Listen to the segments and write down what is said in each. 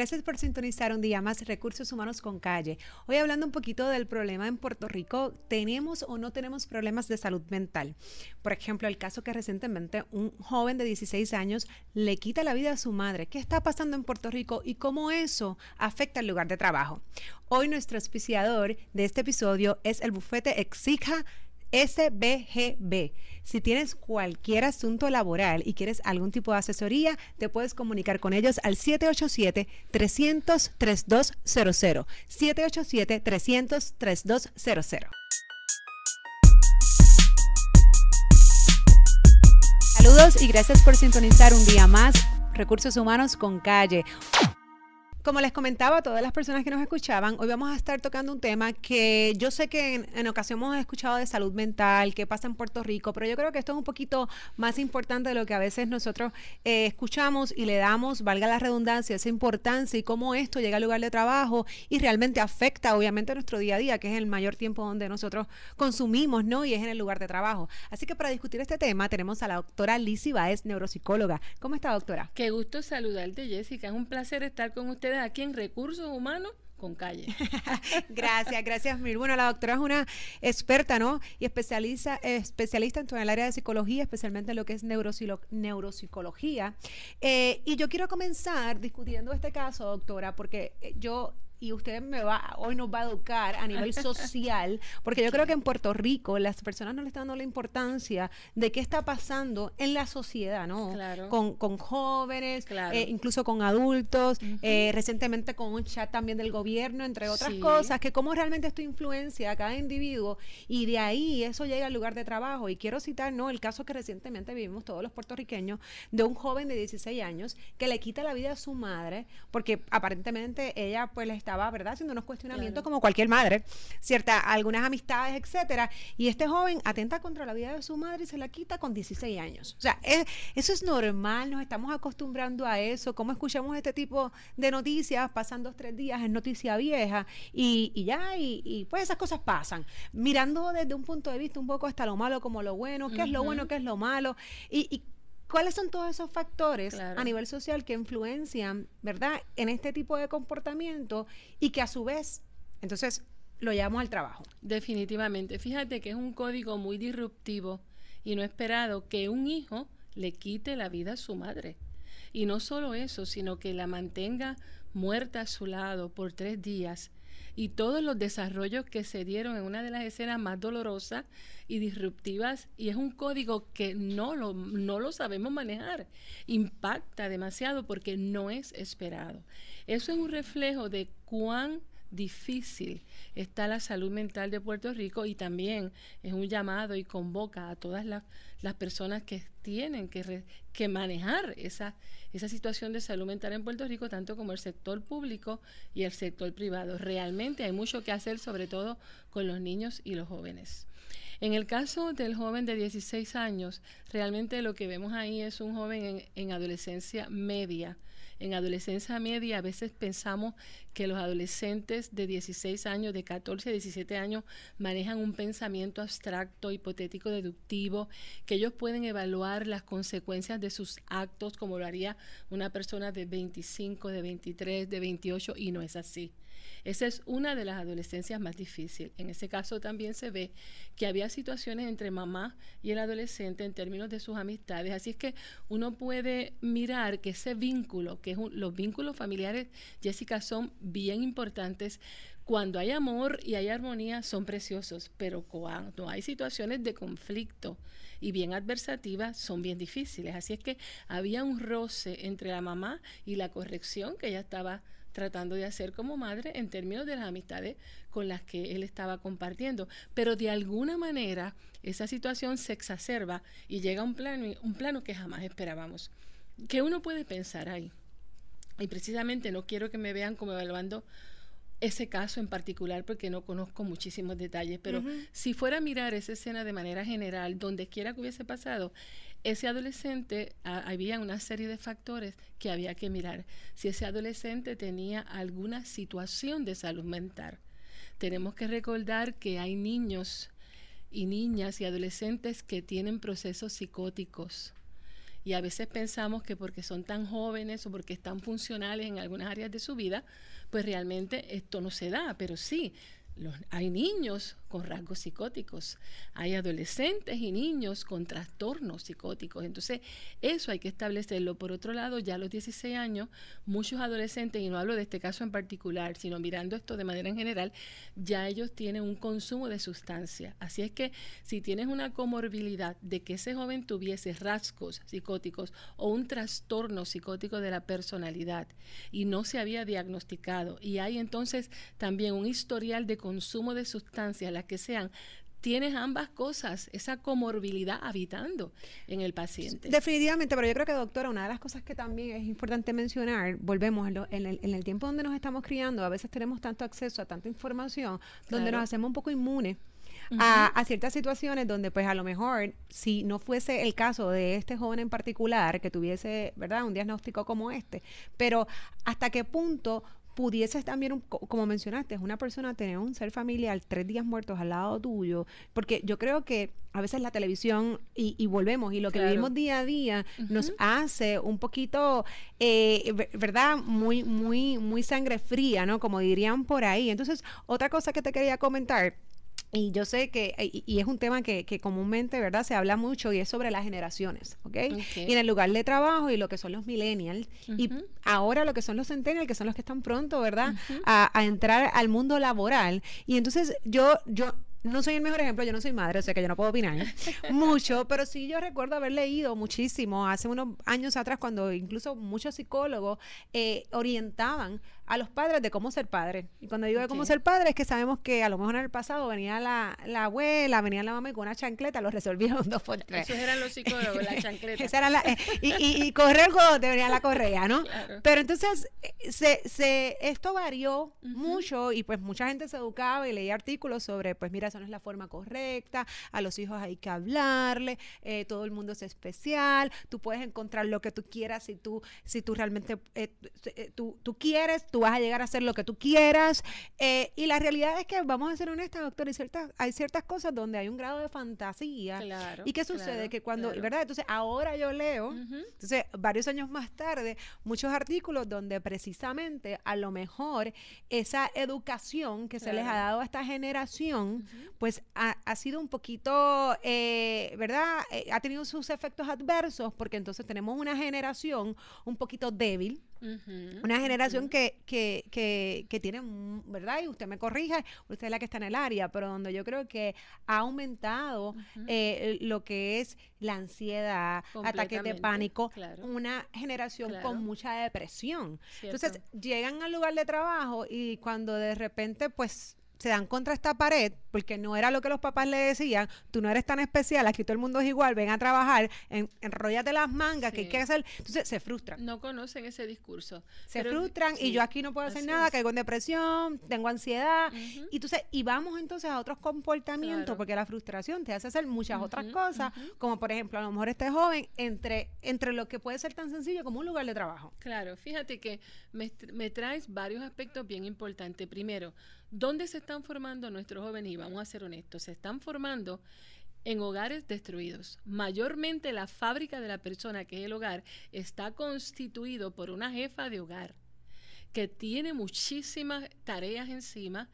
Gracias por sintonizar un día más Recursos Humanos con Calle. Hoy hablando un poquito del problema en Puerto Rico, ¿tenemos o no tenemos problemas de salud mental? Por ejemplo, el caso que recientemente un joven de 16 años le quita la vida a su madre. ¿Qué está pasando en Puerto Rico y cómo eso afecta el lugar de trabajo? Hoy nuestro auspiciador de este episodio es el bufete Exija SBGB. Si tienes cualquier asunto laboral y quieres algún tipo de asesoría, te puedes comunicar con ellos al 787-300-3200. 787-300-3200. Saludos y gracias por sintonizar un día más Recursos Humanos con Calle. Como les comentaba a todas las personas que nos escuchaban, hoy vamos a estar tocando un tema que yo sé que en, en, ocasión hemos escuchado de salud mental, que pasa en Puerto Rico, pero yo creo que esto es un poquito más importante de lo que a veces nosotros eh, escuchamos y le damos, valga la redundancia, esa importancia y cómo esto llega al lugar de trabajo y realmente afecta obviamente nuestro día a día, que es el mayor tiempo donde nosotros consumimos, ¿no? Y es en el lugar de trabajo. Así que para discutir este tema tenemos a la doctora Lizzie Baez, neuropsicóloga. ¿Cómo está, doctora? Qué gusto saludarte, Jessica. Es un placer estar con usted aquí en Recursos Humanos con calle. gracias, gracias Mir. Bueno, la doctora es una experta, ¿no? Y especializa, especialista en todo el área de psicología, especialmente en lo que es neuropsicología. Eh, y yo quiero comenzar discutiendo este caso, doctora, porque eh, yo y usted me va, hoy nos va a educar a nivel social, porque yo creo que en Puerto Rico las personas no le están dando la importancia de qué está pasando en la sociedad, ¿no? Claro. Con, con jóvenes, Claro. eh, incluso con adultos, eh, recientemente con un chat también del gobierno, entre otras Sí. cosas, que cómo realmente esto influencia a cada individuo y de ahí eso llega al lugar de trabajo. Y quiero citar, ¿no? El caso que recientemente vivimos todos los puertorriqueños de un joven de 16 años que le quita la vida a su madre porque aparentemente ella pues le estaba, ¿verdad? Haciendo unos cuestionamientos Claro. como cualquier madre, cierta, algunas amistades, etcétera. Y este joven atenta contra la vida de su madre y se la quita con 16 años. O sea, es- eso es normal, nos estamos acostumbrando a eso. ¿Cómo escuchamos este tipo de noticias? Pasan dos, tres días, es noticia vieja y, y ya, y, y, pues esas cosas pasan. Mirando desde un punto de vista un poco hasta lo malo como lo bueno, qué es lo bueno, qué es lo malo. Y, y ¿Cuáles son todos esos factores Claro. a nivel social que influencian, ¿verdad?, en este tipo de comportamiento y que a su vez, entonces, lo llevamos al trabajo. Definitivamente. Fíjate que es un código muy disruptivo y no esperado que un hijo le quite la vida a su madre. Y no solo eso, sino que la mantenga muerta a su lado por tres días. Y todos los desarrollos que se dieron en una de las escenas más dolorosas y disruptivas, y es un código que no lo, no lo sabemos manejar. Impacta demasiado porque no es esperado. Eso es un reflejo de cuán difícil está la salud mental de Puerto Rico y también es un llamado y convoca a todas las, las personas que tienen que, manejar esa, situación de salud mental en Puerto Rico, tanto como el sector público y el sector privado. Realmente hay mucho que hacer, sobre todo con los niños y los jóvenes. En el caso del joven de 16 años, realmente lo que vemos ahí es un joven en, en adolescencia media. En adolescencia media a veces pensamos que los adolescentes de 16 años, de 14 a 17 años, manejan un pensamiento abstracto, hipotético, deductivo, que ellos pueden evaluar las consecuencias de sus actos como lo haría una persona de 25, de 23, de 28, y no es así. Esa es una de las adolescencias más difíciles. En ese caso también se ve que había situaciones entre mamá y el adolescente en términos de sus amistades. Así es que uno puede mirar que ese vínculo, que es un- los vínculos familiares, Jessica, son bien importantes. Cuando hay amor y hay armonía son preciosos, pero cuando hay situaciones de conflicto y bien adversativas son bien difíciles. Así es que había un roce entre la mamá y la corrección que ella estaba tratando de hacer como madre en términos de las amistades con las que él estaba compartiendo. Pero de alguna manera esa situación se exacerba y llega a un plano, un plano que jamás esperábamos. ¿Qué uno puede pensar ahí? Y precisamente no quiero que me vean como evaluando ese caso en particular porque no conozco muchísimos detalles, pero si fuera a mirar esa escena de manera general, donde quiera que hubiese pasado, ese adolescente, ah, había una serie de factores que había que mirar. Si ese adolescente tenía alguna situación de salud mental. Tenemos que recordar que hay niños y niñas y adolescentes que tienen procesos psicóticos Y a veces pensamos que porque son tan jóvenes o porque están funcionales en algunas áreas de su vida, pues realmente esto no se da, pero sí, hay niños con rasgos psicóticos, hay adolescentes y niños con trastornos psicóticos. Entonces, eso hay que establecerlo. Por otro lado, ya a los 16 años, muchos adolescentes, y no hablo de este caso en particular, sino mirando esto de manera en general, ya ellos tienen un consumo de sustancia. Así es que si tienes una comorbilidad de que ese joven tuviese rasgos psicóticos o un trastorno psicótico de la personalidad y no se había diagnosticado, y hay entonces también un historial de consumo de sustancias, que sean, tienes ambas cosas, esa comorbilidad habitando en el paciente. Definitivamente, pero yo creo que doctora, una de las cosas que también es importante mencionar, volvemos en, el, tiempo donde nos estamos criando, a veces tenemos tanto acceso a tanta información, donde nos hacemos un poco inmunes. a, a, ciertas situaciones donde pues a lo mejor si no fuese el caso de este joven en particular que tuviese, ¿verdad? Un diagnóstico como este, pero hasta qué punto pudieses también, como mencionaste, es una persona tener un ser familiar tres días muertos al lado tuyo, porque yo creo que a veces la televisión, y, volvemos, y lo que vivimos día a día nos hace un poquito, eh, ¿verdad? Muy, muy, muy sangre fría, ¿no? Como dirían por ahí. Entonces, otra cosa que te quería comentar y yo sé que, y, es un tema que, que, comúnmente, ¿verdad? Se habla mucho y es sobre las generaciones, ¿ok? Y en el lugar de trabajo y lo que son los millennials y ahora lo que son los centennials, que son los que están pronto, ¿verdad? a, a, entrar al mundo laboral. Y entonces yo, yo, no soy el mejor ejemplo, yo no soy madre, o sea que yo no puedo opinar mucho, pero sí yo recuerdo haber leído muchísimo hace unos años atrás cuando incluso muchos psicólogos eh, orientaban a los padres de cómo ser padre. Y cuando digo de cómo ser padre es que sabemos que a lo mejor en el pasado venía la, abuela, venía la mamá y con una chancleta lo resolvieron dos por tres. Esos eran los psicólogos, la chancleta. Eh, y, y, y, correr el venía la correa, ¿no? Pero entonces eh, se, se, esto varió mucho y pues mucha gente se educaba y leía artículos sobre, pues mira, esa no es la forma correcta, a los hijos hay que hablarle, eh, todo el mundo es especial, tú puedes encontrar lo que tú quieras si tú, si tú realmente, tú, tú quieres, tú vas a llegar a hacer lo que tú quieras. Eh, y la realidad es que, vamos a ser honestas, doctor, hay ciertas, hay ciertas cosas donde hay un grado de fantasía. ¿Y qué sucede? que cuando, ¿verdad? Entonces, ahora yo leo, entonces, varios años más tarde, muchos artículos donde precisamente a lo mejor esa educación que se les ha dado a esta generación, pues ha, sido un poquito, eh, ¿verdad? Eh, ha tenido sus efectos adversos porque entonces tenemos una generación un poquito débil una generación que, que, que, que, tiene, ¿verdad? Y usted me corrige, usted es la que está en el área, pero donde yo creo que ha aumentado eh, lo que es la ansiedad, ataques de pánico, una generación con mucha depresión. Entonces, llegan al lugar de trabajo y cuando de repente, pues, se dan contra esta pared porque no era lo que los papás le decían, tú no eres tan especial, aquí todo el mundo es igual, ven a trabajar, en, enrollate las mangas, que hay que hacer. Entonces se frustran. No conocen ese discurso. Se frustran y yo aquí no puedo hacer nada, caigo en depresión, tengo ansiedad. Y entonces, y vamos entonces a otros comportamientos, porque la frustración te hace hacer muchas otras cosas, como por ejemplo, a lo mejor este joven, entre, entre lo que puede ser tan sencillo como un lugar de trabajo. Claro, fíjate que me, me traes varios aspectos bien importantes. Primero, ¿Dónde se están formando nuestros jóvenes? Y vamos a ser honestos, se están formando en hogares destruidos. Mayormente la fábrica de la persona, que es el hogar, está constituido por una jefa de hogar que tiene muchísimas tareas encima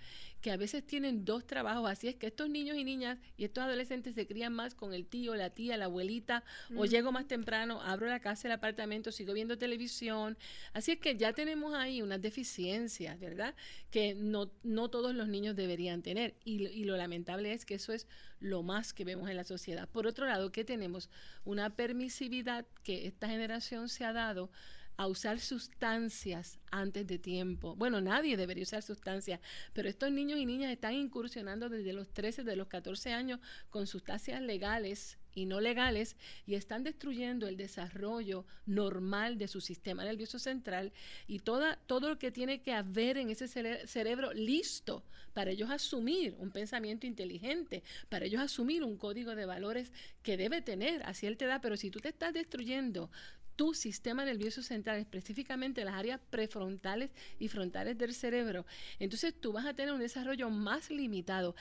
que a veces tienen dos trabajos. Así es que estos niños y niñas y estos adolescentes se crían más con el tío, la tía, la abuelita, o llego más temprano, abro la casa, el apartamento, sigo viendo televisión. Así es que ya tenemos ahí unas deficiencias, ¿verdad? Que no, no todos los niños deberían tener. Y, y lo lamentable es que eso es lo más que vemos en la sociedad. Por otro lado, que tenemos una permisividad que esta generación se ha dado a usar sustancias antes de tiempo. Bueno, nadie debería usar sustancias, pero estos niños y niñas están incursionando desde los 13, de los 14 años con sustancias legales y no legales y están destruyendo el desarrollo normal de su sistema nervioso central y toda, todo lo que tiene que haber en ese cerebro listo para ellos asumir un pensamiento inteligente, para ellos asumir un código de valores que debe tener a cierta edad, pero si tú te estás destruyendo tu sistema nervioso central, específicamente las áreas prefrontales y frontales del cerebro, entonces tú vas a tener un desarrollo más limitado.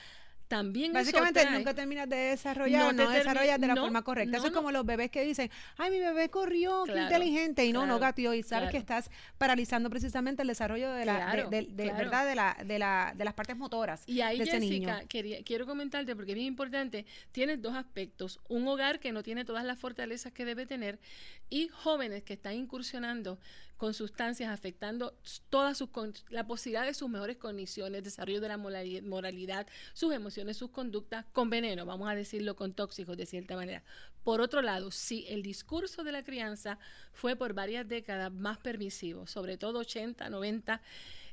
También Básicamente nunca terminas de desarrollar, no, desarrollas de la forma correcta. eso es como los bebés que dicen, ay, mi bebé corrió, qué inteligente, y no, no gateó, y sabes que estás paralizando precisamente el desarrollo de la, de, verdad, de la, de la, de las partes motoras y ahí, de ese Jessica, Quería, quiero comentarte, porque es bien importante, tienes dos aspectos, un hogar que no tiene todas las fortalezas que debe tener, y jóvenes que están incursionando con sustancias afectando todas sus la posibilidad de sus mejores condiciones, desarrollo de la moralidad, sus emociones, sus conductas con veneno, vamos a decirlo con tóxicos de cierta manera. Por otro lado, si el discurso de la crianza fue por varias décadas más permisivo, sobre todo 80, 90,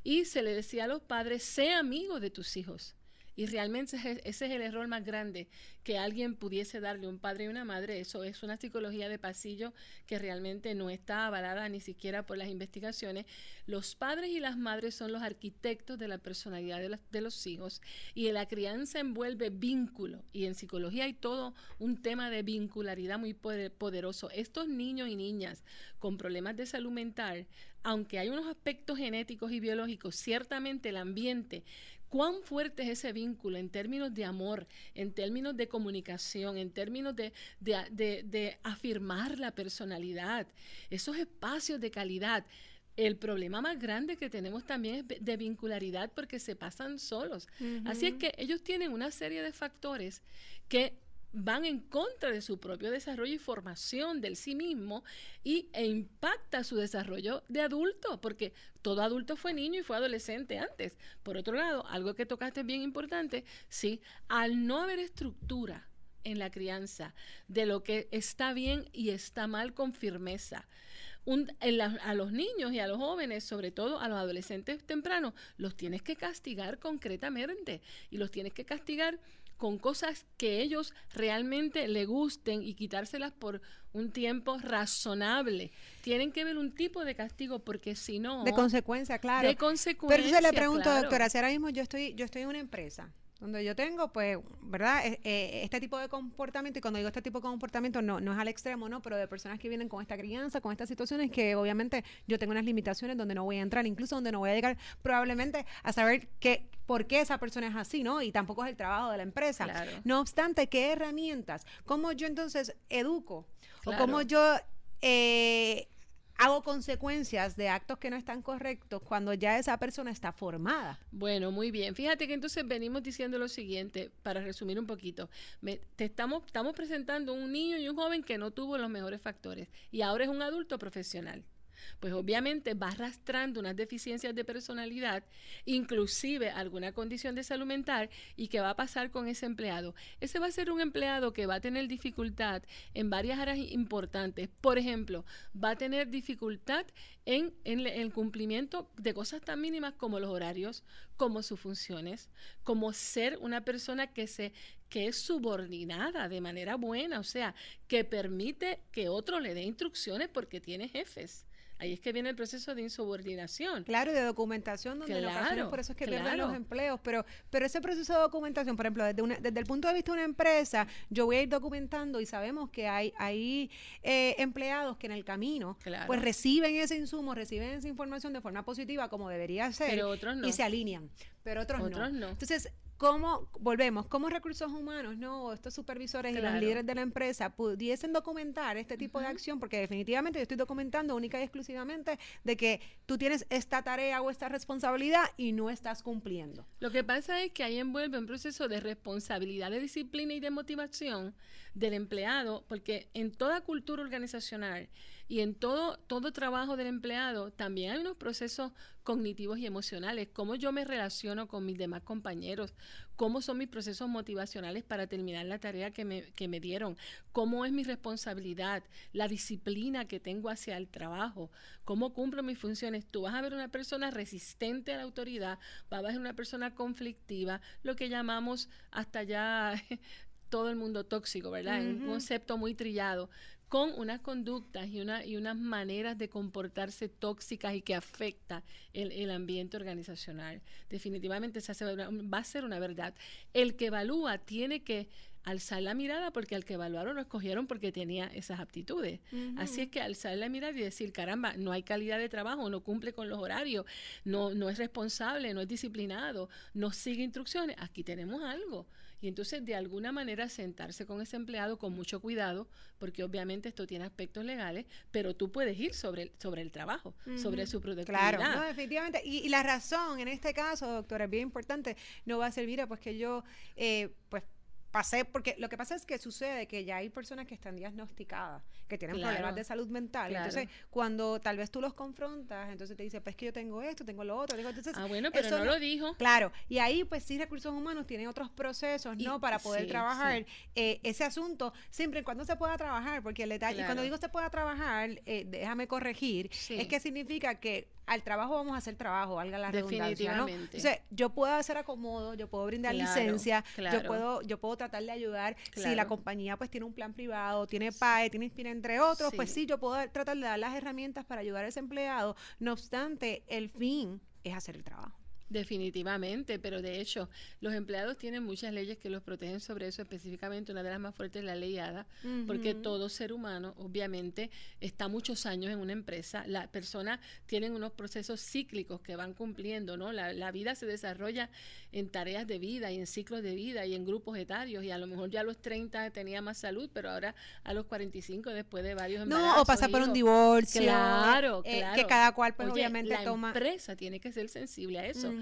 y se le decía a los padres, sé amigo de tus hijos. Y realmente ese es el error más grande que alguien pudiese darle un padre y una madre. Eso es una psicología de pasillo que realmente no está avalada ni siquiera por las investigaciones. Los padres y las madres son los arquitectos de la personalidad de, los hijos y la crianza envuelve vínculo. Y en psicología hay todo un tema de vincularidad muy poderoso. Estos niños y niñas con problemas de salud mental, aunque hay unos aspectos genéticos y biológicos, ciertamente el ambiente cuán fuerte es ese vínculo en términos de amor, en términos de comunicación, en términos de, de, afirmar la personalidad, esos espacios de calidad. El problema más grande que tenemos también es de vincularidad porque se pasan solos. Así es que ellos tienen una serie de factores que van en contra de su propio desarrollo y formación del sí mismo y, e impacta su desarrollo de adulto, porque todo adulto fue niño y fue adolescente antes. Por otro lado, algo que tocaste bien importante, sí, al no haber estructura en la crianza de lo que está bien y está mal con firmeza. a los niños y a los jóvenes, sobre todo a los adolescentes tempranos, los tienes que castigar concretamente y los tienes que castigar con cosas que ellos realmente le gusten y quitárselas por un tiempo razonable. Tienen que ver un tipo de castigo porque si no... De consecuencia, claro. De consecuencia, Pero yo le pregunto, doctora, si ahora mismo yo estoy, yo estoy en una empresa donde yo tengo, pues, ¿verdad? Eh, eh, este tipo de comportamiento, y cuando digo este tipo de comportamiento, no, no es al extremo, ¿no? Pero de personas que vienen con esta crianza, con estas situaciones, que obviamente yo tengo unas limitaciones donde no voy a entrar, incluso donde no voy a llegar probablemente a saber qué, por qué esa persona es así, ¿no? Y tampoco es el trabajo de la empresa. No obstante, ¿qué herramientas? ¿Cómo yo entonces educo? ¿O cómo yo... Eh, hago consecuencias de actos que no están correctos cuando ya esa persona está formada. Bueno, muy bien. Fíjate que entonces venimos diciendo lo siguiente, para resumir un poquito. te estamos, estamos presentando un niño y un joven que no tuvo los mejores factores y ahora es un adulto profesional pues obviamente va arrastrando unas deficiencias de personalidad, inclusive alguna condición de salud mental, y qué va a pasar con ese empleado. Ese va a ser un empleado que va a tener dificultad en varias áreas importantes. Por ejemplo, va a tener dificultad en, el cumplimiento de cosas tan mínimas como los horarios, como sus funciones, como ser una persona que se que es subordinada de manera buena, o sea, que permite que otro le dé instrucciones porque tiene jefes. Ahí es que viene el proceso de insubordinación. Claro, y de documentación, donde claro, por eso es que pierden los empleos. Pero, pero ese proceso de documentación, por ejemplo, desde, desde el punto de vista de una empresa, yo voy a ir documentando y sabemos que hay, hay eh, empleados que en el camino pues reciben ese insumo, reciben esa información de forma positiva como debería ser. Pero otros no. Y se alinean. Pero otros, otros no. Entonces, cómo, volvemos, cómo recursos humanos, ¿no? Estos supervisores y los líderes de la empresa pudiesen documentar este tipo de acción, porque definitivamente yo estoy documentando única y exclusivamente de que tú tienes esta tarea o esta responsabilidad y no estás cumpliendo. Lo que pasa es que ahí envuelve un proceso de responsabilidad, de disciplina y de motivación del empleado, porque en toda cultura organizacional y en todo, todo trabajo del empleado también hay unos procesos cognitivos y emocionales, cómo yo me relaciono con mis demás compañeros, cómo son mis procesos motivacionales para terminar la tarea que me, que me dieron, cómo es mi responsabilidad, la disciplina que tengo hacia el trabajo, cómo cumplo mis funciones. Tú vas a ver una persona resistente a la autoridad, vas a ver una persona conflictiva, lo que llamamos hasta ya todo el mundo tóxico, ¿verdad? Un concepto muy trillado con unas conductas y, una, y unas maneras de comportarse tóxicas y que afecta el, ambiente organizacional. Definitivamente esa va a ser una verdad. El que evalúa tiene que alzar la mirada porque al que evaluaron lo escogieron porque tenía esas aptitudes. Así es que alzar la mirada y decir, caramba, no hay calidad de trabajo, no cumple con los horarios, no, no es responsable, no es disciplinado, no sigue instrucciones, aquí tenemos algo. Y entonces de alguna manera sentarse con ese empleado con mucho cuidado, porque obviamente esto tiene aspectos legales, pero tú puedes ir sobre el, sobre el trabajo, sobre su productividad. Claro, no, efectivamente. Y, la razón en este caso, doctora, es bien importante, no va a ser, mira, pues que yo, eh, pues pasé, porque lo que pasa es que sucede que ya hay personas que están diagnosticadas, que tienen problemas de salud mental. Entonces, cuando tal vez tú los confrontas, entonces te dice, pues que yo tengo esto, tengo lo otro. Entonces, ah, bueno, pero no, lo dijo. Claro, y ahí pues sí, recursos humanos tienen otros procesos, ¿no? Para poder trabajar eh, ese asunto, siempre y cuando se pueda trabajar, porque el detalle, y cuando digo se pueda trabajar, eh, déjame corregir, es que significa que al trabajo vamos a hacer trabajo, valga la redundancia, ¿no? Entonces, yo puedo hacer acomodo, yo puedo brindar licencia, yo puedo yo puedo tratar de ayudar si la compañía pues tiene un plan privado, tiene PAE, tiene Inspira entre otros, pues sí, yo puedo tratar de dar las herramientas para ayudar a ese empleado. No obstante, el fin es hacer el trabajo. Definitivamente, pero de hecho, los empleados tienen muchas leyes que los protegen sobre eso, específicamente una de las más fuertes es la ley ADA, porque todo ser humano, obviamente, está muchos años en una empresa. La persona tienen unos procesos cíclicos que van cumpliendo, ¿no? La, la, vida se desarrolla en tareas de vida y en ciclos de vida y en grupos etarios, y a lo mejor ya a los 30 tenía más salud, pero ahora a los 45, después de varios embarazos. No, o pasa por un divorcio. Claro, eh, claro. que cada cual, pues, obviamente, la toma. La empresa tiene que ser sensible a eso.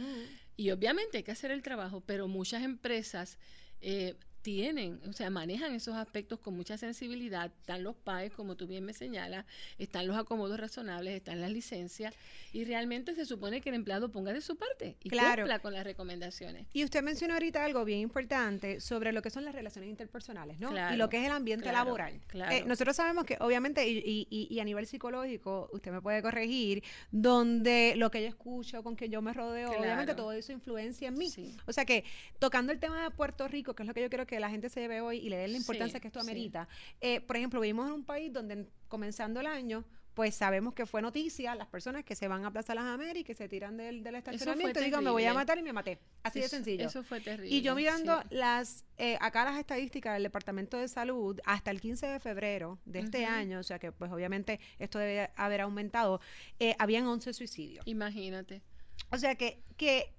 Y obviamente hay que hacer el trabajo, pero muchas empresas eh, tienen, o sea, manejan esos aspectos con mucha sensibilidad. Están los PAES, como tú bien me señalas, están los acomodos razonables, están las licencias, y realmente se supone que el empleado ponga de su parte y cumpla con las recomendaciones. Y usted mencionó ahorita algo bien importante sobre lo que son las relaciones interpersonales, ¿no? y lo que es el ambiente laboral. Eh, nosotros sabemos que, obviamente, y, y, a nivel psicológico, usted me puede corregir, donde lo que yo escucho, con que yo me rodeo, obviamente todo eso influencia en mí. O sea que, tocando el tema de Puerto Rico, que es lo que yo quiero que que la gente se lleve hoy y le dé la importancia que esto amerita. Eh, por ejemplo, vivimos en un país donde comenzando el año pues sabemos que fue noticia las personas que se van a Plaza Las Américas y se tiran del, del estacionamiento y digan, me voy a matar y me maté. Así de sencillo. Eso fue terrible. Y yo mirando las, eh, acá las estadísticas del Departamento de Salud, hasta el 15 de febrero de este año, o sea que pues obviamente esto debe haber aumentado, eh, habían 11 suicidios. Imagínate. O sea que, que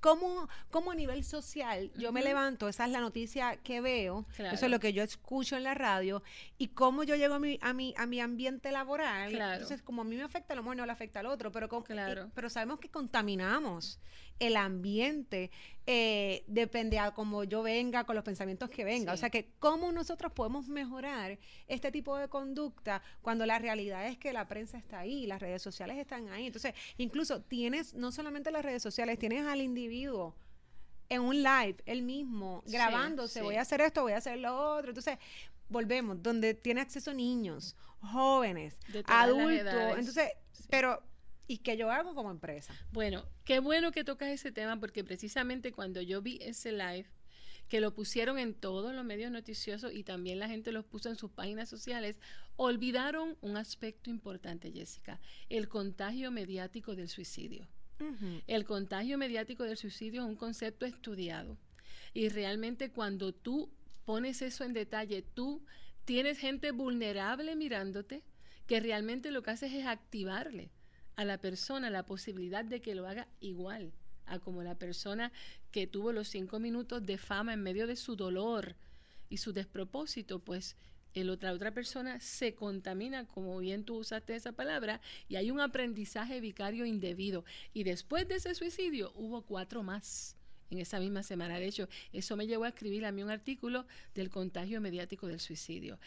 ¿Cómo, ¿Cómo, a nivel social yo me levanto? Esa es la noticia que veo, eso es lo que yo escucho en la radio, y cómo yo llego a mi, a mi, a mi ambiente laboral. Entonces, como a mí me afecta, a lo mejor no le afecta al otro, pero, claro. pero sabemos que contaminamos el ambiente eh, depende a cómo yo venga, con los pensamientos que venga. O sea que cómo nosotros podemos mejorar este tipo de conducta cuando la realidad es que la prensa está ahí, las redes sociales están ahí. Entonces, incluso tienes no solamente las redes sociales, tienes al individuo en un live, él mismo, grabándose, voy a hacer esto, voy a hacer lo otro. Entonces, volvemos, donde tiene acceso niños, jóvenes, adultos. Entonces, pero y que yo hago como empresa. Bueno, qué bueno que tocas ese tema porque precisamente cuando yo vi ese live, que lo pusieron en todos los medios noticiosos y también la gente los puso en sus páginas sociales, olvidaron un aspecto importante, Jessica, el contagio mediático del suicidio. El contagio mediático del suicidio es un concepto estudiado y realmente cuando tú pones eso en detalle, tú tienes gente vulnerable mirándote que realmente lo que haces es activarle a la persona la posibilidad de que lo haga igual a como la persona que tuvo los cinco minutos de fama en medio de su dolor y su despropósito, pues el otra, otra persona se contamina, como bien tú usaste esa palabra, y hay un aprendizaje vicario indebido. Y después de ese suicidio hubo cuatro más en esa misma semana. De hecho, eso me llevó a escribir a mí un artículo del contagio mediático del suicidio.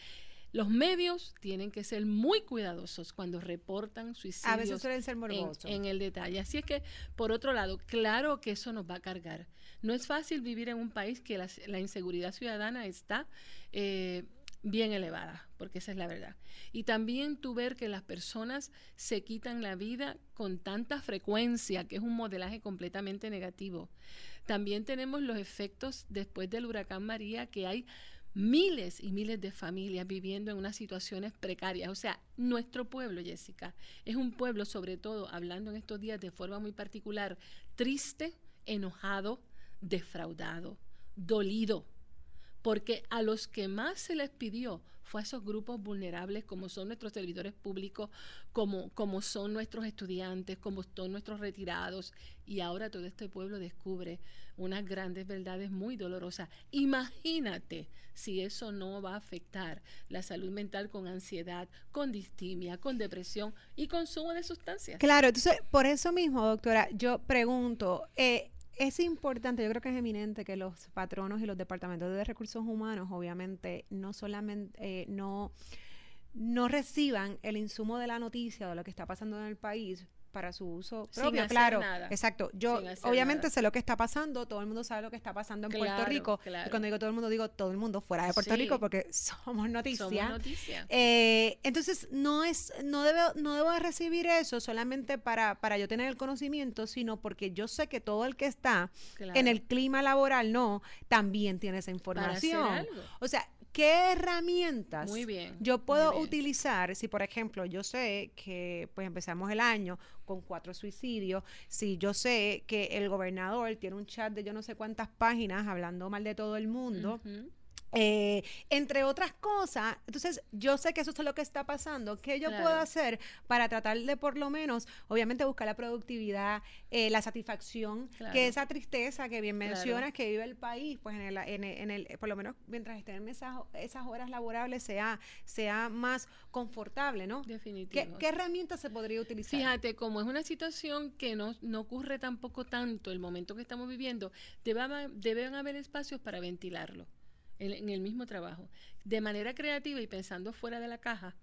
Los medios tienen que ser muy cuidadosos cuando reportan suicidios. A veces suelen ser morbosos. En, el detalle. Así es que, por otro lado, claro que eso nos va a cargar. No es fácil vivir en un país que la, inseguridad ciudadana está eh, bien elevada, porque esa es la verdad. Y también tú ver que las personas se quitan la vida con tanta frecuencia, que es un modelaje completamente negativo. También tenemos los efectos después del huracán María, que hay miles y miles de familias viviendo en unas situaciones precarias. O sea, nuestro pueblo, Jessica, es un pueblo, sobre todo, hablando en estos días de forma muy particular, triste, enojado, defraudado, dolido porque a los que más se les pidió fue a esos grupos vulnerables como son nuestros servidores públicos, como, como son nuestros estudiantes, como son nuestros retirados. Y ahora todo este pueblo descubre unas grandes verdades muy dolorosas. Imagínate si eso no va a afectar la salud mental con ansiedad, con distimia, con depresión y consumo de sustancias. Claro, entonces por eso mismo, doctora, yo pregunto, eh, es importante, yo creo que es eminente que los patronos y los departamentos de recursos humanos, obviamente, no solamente eh, no, no reciban el insumo de la noticia de lo que está pasando en el país para su uso propio, claro. Exacto. Yo obviamente sé lo que está pasando, todo el mundo sabe lo que está pasando en Puerto Rico. Y cuando digo todo el mundo digo todo el mundo fuera de Puerto Rico porque somos noticias. Eh, entonces no es no debo no debo recibir eso solamente para para yo tener el conocimiento, sino porque yo sé que todo el que está en el clima laboral no también tiene esa información. O sea, ¿Qué herramientas yo puedo utilizar si, por ejemplo, yo sé que pues empezamos el año con cuatro suicidios, si yo sé que el gobernador tiene un chat de yo no sé cuántas páginas hablando mal de todo el mundo? Eh, entre otras cosas, entonces yo sé que eso es lo que está pasando. ¿Qué yo puedo hacer para tratar de por lo menos, obviamente, buscar la productividad, eh, la satisfacción, que esa tristeza que bien mencionas que vive el país, pues en el, en el, por lo menos mientras estén en esas, esas horas laborables sea, sea más confortable, ¿no? Definitivo. ¿Qué, herramientas se podría utilizar? Fíjate, como es una situación que no, no ocurre tampoco tanto el momento que estamos viviendo, deben haber espacios para ventilarlo en, el mismo trabajo, de manera creativa y pensando fuera de la caja,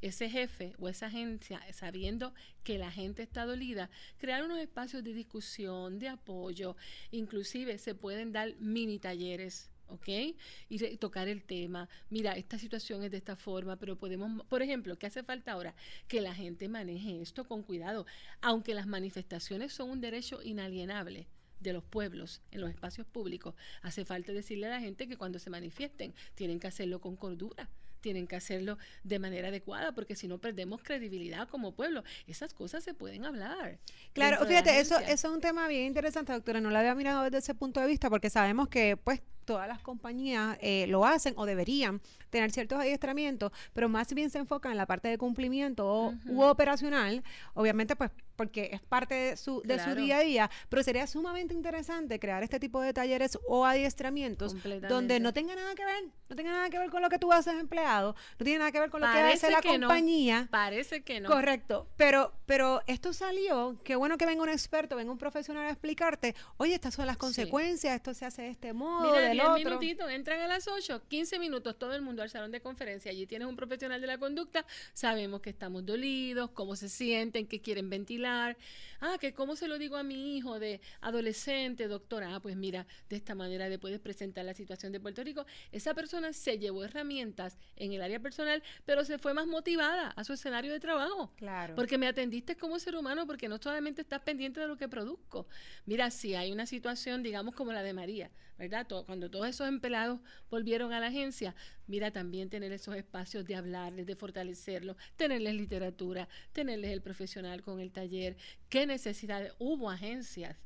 ese jefe o esa agencia, sabiendo que la gente está dolida, crear unos espacios de discusión, de apoyo, inclusive se pueden dar mini talleres. ¿ok? Y tocar el tema. Mira, esta situación es de esta forma, pero podemos, por ejemplo, ¿qué hace falta ahora? Que la gente maneje esto con cuidado, aunque las manifestaciones son un derecho inalienable de los pueblos en los espacios públicos, hace falta decirle a la gente que cuando se manifiesten tienen que hacerlo con cordura, tienen que hacerlo de manera adecuada, porque si no perdemos credibilidad como pueblo. Esas cosas se pueden hablar. Claro, fíjate, eso, eso es un tema bien interesante, doctora. No lo había mirado desde ese punto de vista, porque sabemos que, pues, todas las compañías eh, lo hacen o deberían tener ciertos adiestramientos, pero más bien se enfocan en la parte de cumplimiento u operacional, obviamente pues porque es parte de su, de su día a día, pero sería sumamente interesante crear este tipo de talleres o adiestramientos donde no tenga nada que ver, no tenga nada que ver con lo que tú haces empleado, no tiene nada que ver con lo que hace la compañía. Parece que no. Correcto, pero, pero esto salió, qué bueno que venga un experto, venga un profesional a explicarte, oye, estas son las consecuencias, esto se hace de este modo, Mira, 10 minutitos, entran a las 8, 15 minutos, todo el mundo al salón de conferencia, allí tienes un profesional de la conducta, sabemos que estamos dolidos, cómo se sienten, que quieren ventilar, Ah, que cómo se lo digo a mi hijo de adolescente, doctora. Ah, pues mira, de esta manera le puedes presentar la situación de Puerto Rico. Esa persona se llevó herramientas en el área personal, pero se fue más motivada a su escenario de trabajo. Claro. Porque me atendiste como ser humano, porque no solamente estás pendiente de lo que produzco. Mira, si hay una situación, digamos, como la de María, ¿verdad? cuando todos esos empleados volvieron a la agencia, mira, también tener esos espacios de hablarles, de fortalecerlos, tenerles literatura, tenerles el profesional con el taller, qué necesidades. Hubo agencias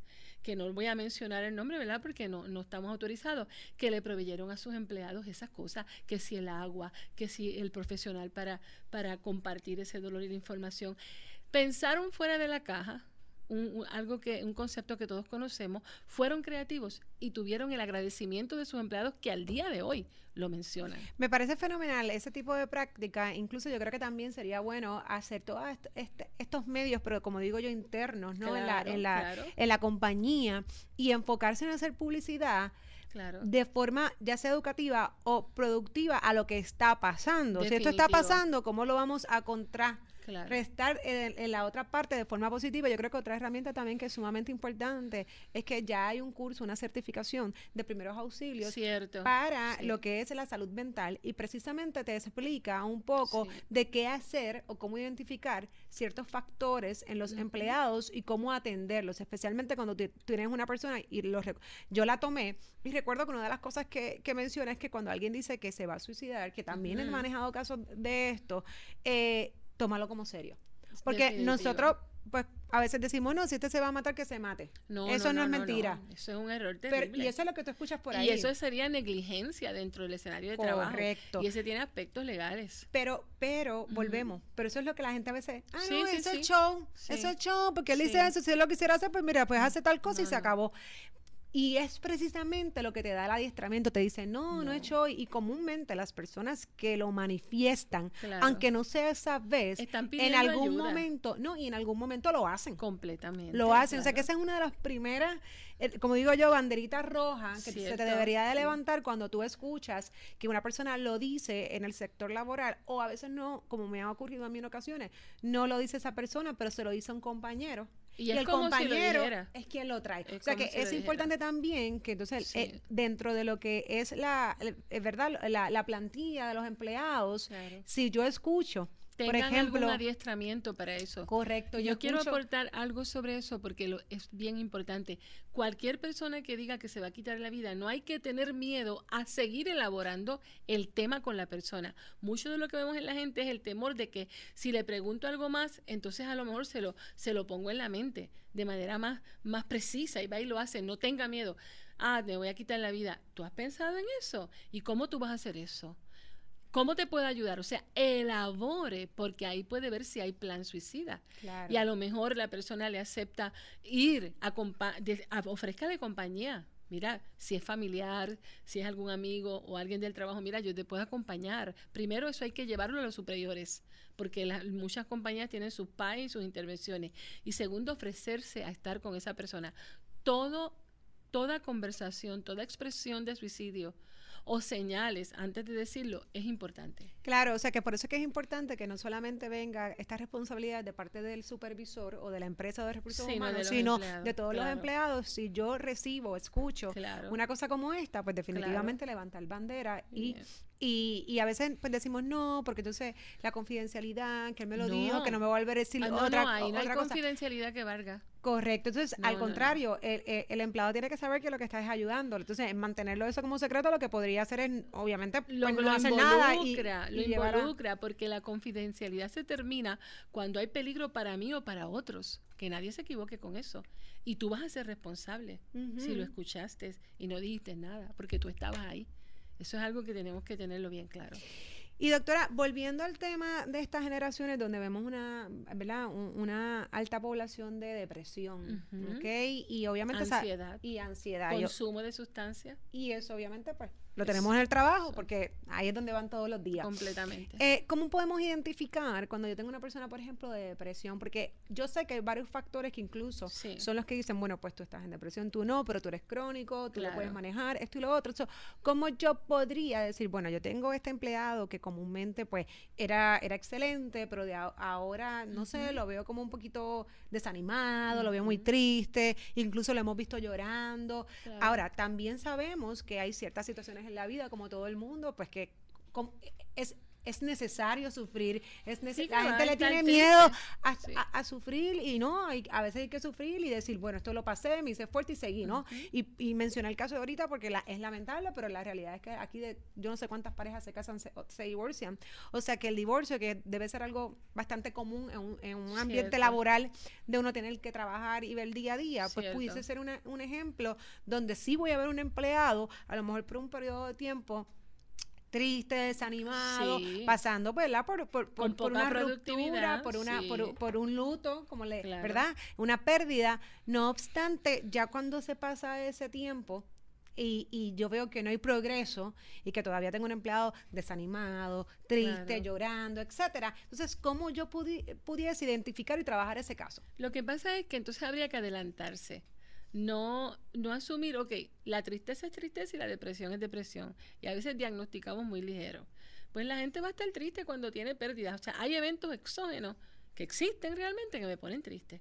que no voy a mencionar el nombre, ¿verdad? Porque no, no estamos autorizados, que le proveyeron a sus empleados esas cosas, que si el agua, que si el profesional para, para compartir ese dolor y la información. Pensaron fuera de la caja, un, algo que, un concepto que todos conocemos, fueron creativos y tuvieron el agradecimiento de sus empleados que al día de hoy lo mencionan. Me parece fenomenal ese tipo de práctica. Incluso yo creo que también sería bueno hacer todos este, estos medios, pero como digo yo, internos, ¿no? en, la, en, la, en la compañía y enfocarse en hacer publicidad. de forma ya sea educativa o productiva a lo que está pasando. Si esto está pasando, ¿cómo lo vamos a restar en, la otra parte de forma positiva. Yo creo que otra herramienta también que es sumamente importante es que ya hay un curso, una certificación de primeros auxilios para lo que es la salud mental y precisamente te explica un poco de qué hacer o cómo identificar ciertos factores en los empleados y cómo atenderlos, especialmente cuando tienes una persona y los yo la tomé y recuerdo que una de las cosas que, que menciona es que cuando alguien dice que se va a suicidar, que también he manejado casos de esto, eh, tómalo como serio. Porque nosotros, pues, a veces decimos, no, si este se va a matar, que se mate. No, eso no, es mentira. Eso es un error terrible. y eso es lo que tú escuchas por ahí. Y eso sería negligencia dentro del escenario de trabajo. Correcto. Y ese tiene aspectos legales. Pero, pero, volvemos. Pero eso es lo que la gente a veces, ah, no, eso es show. Eso es show, porque él dice eso. Si él lo quisiera hacer, pues mira, pues hace tal cosa y se acabó. Y es precisamente lo que te da el adiestramiento. Te dice, no, no, he hecho hoy. Y comúnmente las personas que lo manifiestan, aunque no sea esa vez, en algún momento, no, y en algún momento lo hacen. Completamente. Lo hacen. O sea que esa es una de las primeras, eh, como digo yo, banderitas rojas que se te debería de levantar cuando tú escuchas que una persona lo dice en el sector laboral, o a veces no, como me ha ocurrido a mí en ocasiones, no lo dice esa persona, pero se lo dice a un compañero. Y, el compañero es quien lo trae. o sea que es importante también que entonces eh, dentro de lo que es la, eh, verdad, la, plantilla de los empleados, si yo escucho por ejemplo, algún adiestramiento para eso. Correcto. Yo, quiero aportar algo sobre eso porque lo, es bien importante. Cualquier persona que diga que se va a quitar la vida, no hay que tener miedo a seguir elaborando el tema con la persona. Mucho de lo que vemos en la gente es el temor de que si le pregunto algo más, entonces a lo mejor se lo, se lo pongo en la mente de manera más, más precisa y va y lo hace. No tenga miedo. Ah, me voy a quitar la vida. ¿Tú has pensado en eso? ¿Y cómo tú vas a hacer eso? ¿Cómo te puede ayudar? O sea, elabore, porque ahí puede ver si hay plan suicida. Y a lo mejor la persona le acepta ir a, a ofrezca compañía. Mira, si es familiar, si es algún amigo o alguien del trabajo, mira, yo te puedo acompañar. Primero, eso hay que llevarlo a los superiores, porque muchas compañías tienen sus PAI y sus intervenciones. Y segundo, ofrecerse a estar con esa persona. Todo, toda conversación, toda expresión de suicidio o señales antes de decirlo es importante. Claro, o sea que por eso es que es importante que no solamente venga esta responsabilidad de parte del supervisor o de la empresa de recursos humanos, sino de todos los empleados. Si yo recibo, escucho una cosa como esta, pues definitivamente levantar bandera y, y, y, a veces pues decimos no, porque entonces la confidencialidad, que él me lo dijo, que no me va a volver a decir ah, otra, no, no hay confidencialidad que valga. Correcto, entonces al contrario, el, el, empleado tiene que saber que lo que está es ayudando. Entonces, mantenerlo eso como secreto, lo que podría hacer es, obviamente, lo, pues, no hacer nada y, lo involucra, porque la confidencialidad se termina cuando hay peligro para mí o para otros. Que nadie se equivoque con eso. Y tú vas a ser responsable si lo escuchaste y no dijiste nada, porque tú estabas ahí. Eso es algo que tenemos que tenerlo bien claro. Y doctora, volviendo al tema de estas generaciones donde vemos una, ¿verdad? una alta población de depresión, ¿ok? Y obviamente... Ansiedad. y ansiedad. Consumo de sustancias. Y eso obviamente pues lo tenemos en el trabajo porque ahí es donde van todos los días. Completamente. Eh, ¿Cómo podemos identificar cuando yo tengo una persona, por ejemplo, de depresión? Porque yo sé que hay varios factores que incluso son los que dicen, bueno, pues tú estás en depresión, tú no, pero tú eres crónico, tú lo puedes manejar, esto y lo otro. ¿Cómo yo podría decir, bueno, yo tengo este empleado que comúnmente pues era, era excelente, pero de ahora, no sé, lo veo como un poquito desanimado, lo veo muy triste, incluso lo hemos visto llorando. Ahora, también sabemos que hay ciertas situaciones en la vida, como todo el mundo, pues que es es necesario sufrir, es la gente le tiene miedo a, sufrir y no, hay, a veces hay que sufrir y decir, bueno, esto lo pasé, me hice fuerte y seguí, ¿no? y, y, mencioné el caso de ahorita porque la, es lamentable, pero la realidad es que aquí de, yo no sé cuántas parejas se casan, se, divorcian. O sea que el divorcio, que debe ser algo bastante común en un, en un ambiente laboral de uno tener que trabajar y ver día a día, pues pudiese ser un ejemplo donde sí voy a ver un empleado, a lo mejor por un periodo de tiempo, triste, desanimado, pasando Por, por, por, una ruptura, por, una, por, un luto, como le, ¿verdad? Una pérdida. No obstante, ya cuando se pasa ese tiempo, y, y, yo veo que no hay progreso y que todavía tengo un empleado desanimado, triste, llorando, etcétera. Entonces, ¿cómo yo pudiese identificar y trabajar ese caso? Lo que pasa es que entonces habría que adelantarse no, no asumir, ok, la tristeza es tristeza y la depresión es depresión. Y a veces diagnosticamos muy ligero. Pues la gente va a estar triste cuando tiene pérdidas. O sea, hay eventos exógenos que existen realmente que me ponen triste.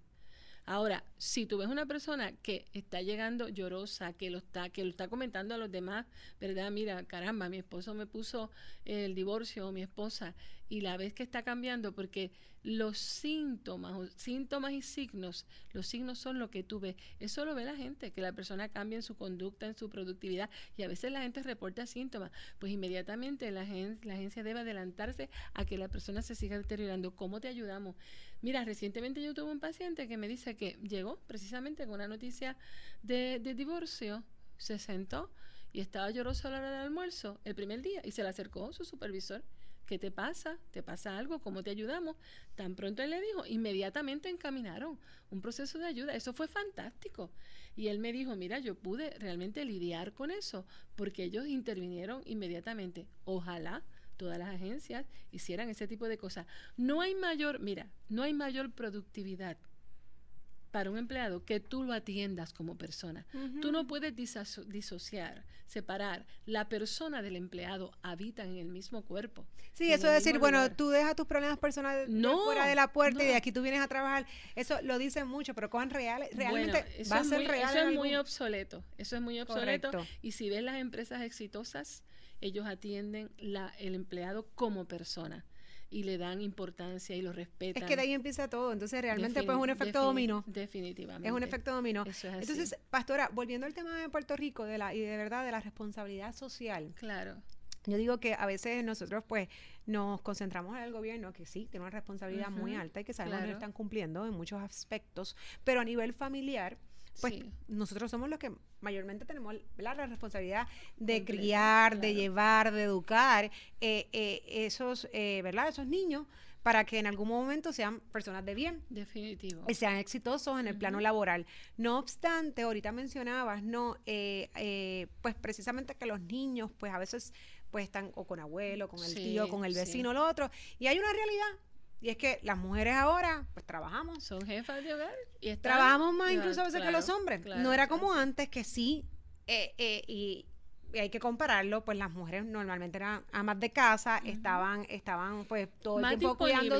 Ahora, si tú ves una persona que está llegando llorosa, que lo está, que lo está comentando a los demás, ¿verdad? Mira, caramba, mi esposo me puso el divorcio, mi esposa, y la ves que está cambiando, porque los síntomas, síntomas y signos, los signos son lo que tú ves. Eso lo ve la gente, que la persona cambia en su conducta, en su productividad, y a veces la gente reporta síntomas. Pues inmediatamente la, la agencia debe adelantarse a que la persona se siga deteriorando. ¿Cómo te ayudamos? Mira, recientemente yo tuve un paciente que me dice que llegó precisamente con una noticia de, divorcio, se sentó y estaba lloroso a la hora del almuerzo el primer día y se le acercó su supervisor. ¿Qué te pasa? ¿Te pasa algo? ¿Cómo te ayudamos? Tan pronto él le dijo, inmediatamente encaminaron un proceso de ayuda. Eso fue fantástico. Y él me dijo, mira, yo pude realmente lidiar con eso porque ellos intervinieron inmediatamente. Ojalá todas las agencias hicieran ese tipo de cosas. No hay mayor, mira, no hay mayor productividad para un empleado que tú lo atiendas como persona. Tú no puedes disociar, separar. La persona del empleado habitan en el mismo cuerpo. Sí, eso es decir, bueno, tú dejas tus problemas personales fuera de la puerta y de aquí tú vienes a trabajar. Eso lo dicen mucho, pero con real, realmente va a ser real. Eso es muy obsoleto. Eso es muy obsoleto. Y si ves las empresas exitosas, ellos atienden la, el empleado como persona y le dan importancia y lo respetan. Es que de ahí empieza todo, entonces realmente pues es un efecto dominó. Definitivamente. Es un efecto dominó. entonces, pastora, volviendo al tema de Puerto Rico de la y de verdad de la responsabilidad social. Claro. Yo digo que a veces nosotros pues nos concentramos en el gobierno, que sí, tiene una responsabilidad muy alta y que sabemos que lo están cumpliendo en muchos aspectos, pero a nivel familiar, pues nosotros somos los que mayormente tenemos la responsabilidad de criar, de llevar, de educar eh, eh, esos, eh, ¿verdad? esos niños para que en algún momento sean personas de bien. Definitivo. Y sean exitosos en el plano laboral. No obstante, ahorita mencionabas, ¿no? pues precisamente que los niños, pues a veces pues están o con abuelo, con el tío, con el vecino, lo otro. Y hay una realidad y es que las mujeres ahora, pues trabajamos. Son jefas de hogar. Y trabajamos más incluso a veces que los hombres. no era como antes que sí, eh, eh, y, y hay que compararlo, pues las mujeres normalmente eran amas de casa, estaban, estaban pues todo el tiempo cuidando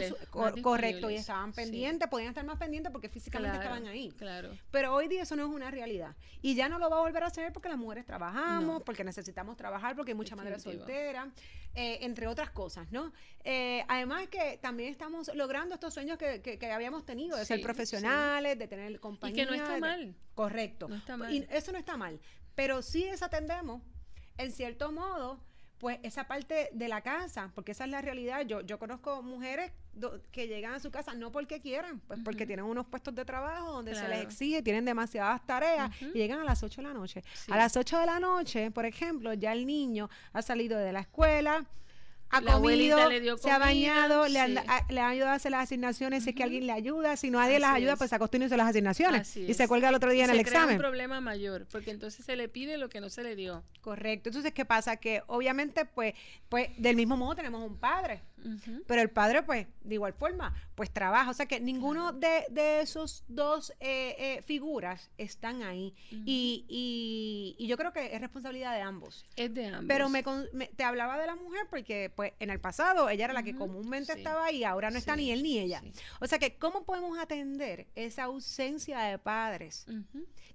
correcto y estaban pendientes, podían estar más pendientes porque físicamente estaban ahí. Claro. Pero hoy día eso no es una realidad. Y ya no lo va a volver a hacer porque las mujeres trabajamos, porque necesitamos trabajar, porque hay muchas madres solteras, eh, entre otras cosas, ¿no? Eh, además que también estamos logrando estos sueños que, que, habíamos tenido, de ser profesionales, de tener compañía. Y que no está mal. correcto. No está mal. Y eso no está mal. Pero sí desatendemos en cierto modo, pues esa parte de la casa, porque esa es la realidad. Yo, yo conozco mujeres que llegan a su casa no porque quieran, pues porque tienen unos puestos de trabajo donde se les exige, tienen demasiadas tareas y llegan a las 8 de la noche. A las 8 de la noche, por ejemplo, ya el niño ha salido de la escuela, ha comido, se ha bañado, le, han, le, ayudado a hacer las asignaciones, si es que alguien le ayuda, si nadie las ayuda, pues se acostó y hizo las asignaciones y se cuelga el otro día en el examen. Es un problema mayor, porque entonces se le pide lo que no se le dio. Correcto. Entonces, ¿qué pasa? Que obviamente, pues, pues del mismo modo tenemos un padre, pero el padre, pues, de igual forma, pues trabaja. O sea que ninguno de, de esos dos eh, eh, figuras están ahí. y, y, y, yo creo que es responsabilidad de ambos. Es de ambos. Pero me, te hablaba de la mujer porque, pues, en el pasado ella era la que comúnmente estaba ahí, ahora no está ni él ni ella. O sea que, ¿cómo podemos atender esa ausencia de padres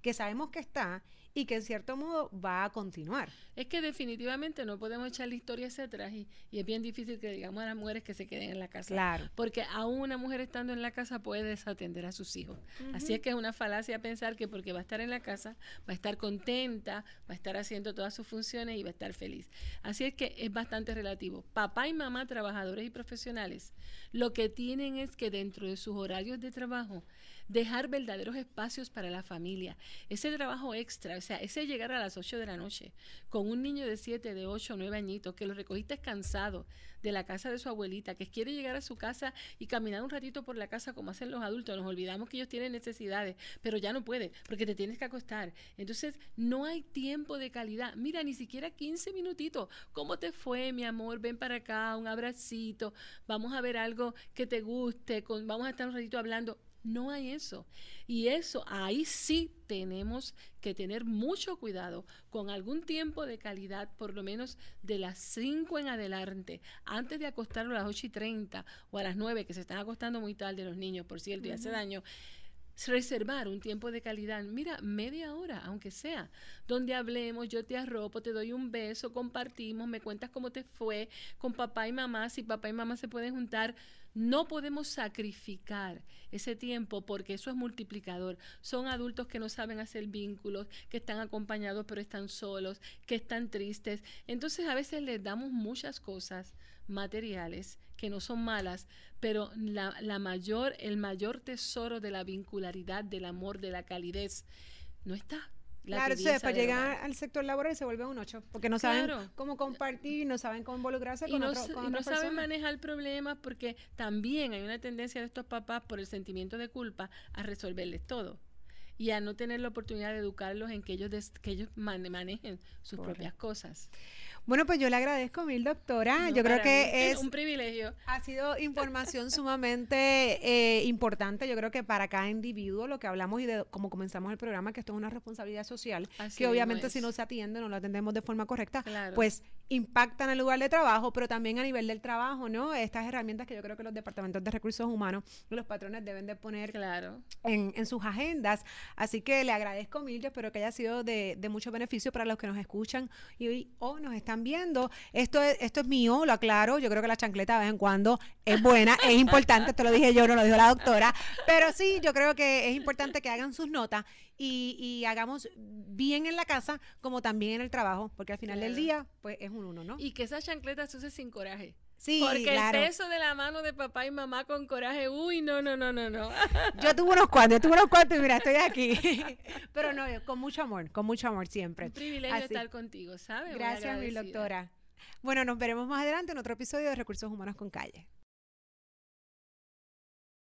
que sabemos que está y que en cierto modo va a continuar. Es que definitivamente no podemos echar la historia hacia atrás y, es bien difícil que digamos a las mujeres que se queden en la casa. Claro. Porque aún una mujer estando en la casa puede desatender a sus hijos. Así es que es una falacia pensar que porque va a estar en la casa, va a estar contenta, va a estar haciendo todas sus funciones y va a estar feliz. Así es que es bastante relativo. Papá y mamá, trabajadores y profesionales, lo que tienen es que dentro de sus horarios de trabajo, dejar verdaderos espacios para la familia. Ese trabajo extra, o sea, ese llegar a las 8 de la noche con un niño de 7, de 8, 9 añitos, que lo recogiste cansado de la casa de su abuelita, que quiere llegar a su casa y caminar un ratito por la casa como hacen los adultos. Nos olvidamos que ellos tienen necesidades, pero ya no puede, porque te tienes que acostar. Entonces, no hay tiempo de calidad. Mira, ni siquiera 15 minutitos. ¿Cómo te fue, mi amor? Ven para acá, un abracito, vamos a ver algo que te guste, con, vamos a estar un ratito hablando No hay eso. Y eso, ahí sí tenemos que tener mucho cuidado con algún tiempo de calidad, por lo menos de las 5 en adelante, antes de acostarlo a las 8 y 30 o a las 9, que se están acostando muy tarde los niños, por cierto, y hace daño reservar un tiempo de calidad, mira, media hora, aunque sea, donde hablemos, yo te arropo, te doy un beso, compartimos, me cuentas cómo te fue con papá y mamá, si papá y mamá se pueden juntar. No podemos sacrificar ese tiempo porque eso es multiplicador. Son adultos que no saben hacer vínculos, que están acompañados pero están solos, que están tristes. Entonces a veces les damos muchas cosas materiales que no son malas, pero la, mayor, el mayor tesoro de la vincularidad, del amor, de la calidez, no está. Claro, después llegar al sector laboral se vuelve un ocho, porque no saben cómo compartir, no saben cómo involucrarse con, no, y no saben manejar problemas porque también hay una tendencia de estos papás por el sentimiento de culpa a resolverles todo y a no tener la oportunidad de educarlos en que ellos, que ellos manejen sus propias cosas. Bueno, pues yo le agradezco mil, doctora. yo creo que es un privilegio. Ha sido información sumamente eh, importante. Yo creo que para cada individuo, lo que hablamos y de cómo comenzamos el programa, que esto es una responsabilidad social, que obviamente si no se atiende, no lo atendemos de forma correcta, pues impacta en el lugar de trabajo, pero también a nivel del trabajo, ¿no? Estas herramientas que yo creo que los departamentos de recursos humanos, los patrones deben de poner claro. en, en sus agendas. Así que le agradezco mil. Yo espero que haya sido de, de mucho beneficio para los que nos escuchan y hoy o nos están viendo. Esto es, esto es mío, lo aclaro. Yo creo que la chancleta de vez en cuando es buena, es importante. Esto lo dije yo, no lo dijo la doctora. Pero sí, yo creo que es importante que hagan sus notas y, hagamos bien en la casa como también en el trabajo, porque al final del día, pues es un uno, ¿no? Y que esa chancleta se use sin coraje. Sí, Porque el peso de la mano de papá y mamá con coraje, uy, no, no, no, no, no. Yo tuve unos cuantos, yo tuve unos cuantos y mira, estoy aquí. Pero no, con mucho amor, con mucho amor siempre. Un privilegio estar contigo, ¿sabes? Gracias, mi doctora. Bueno, nos veremos más adelante en otro episodio de Recursos Humanos con Calle.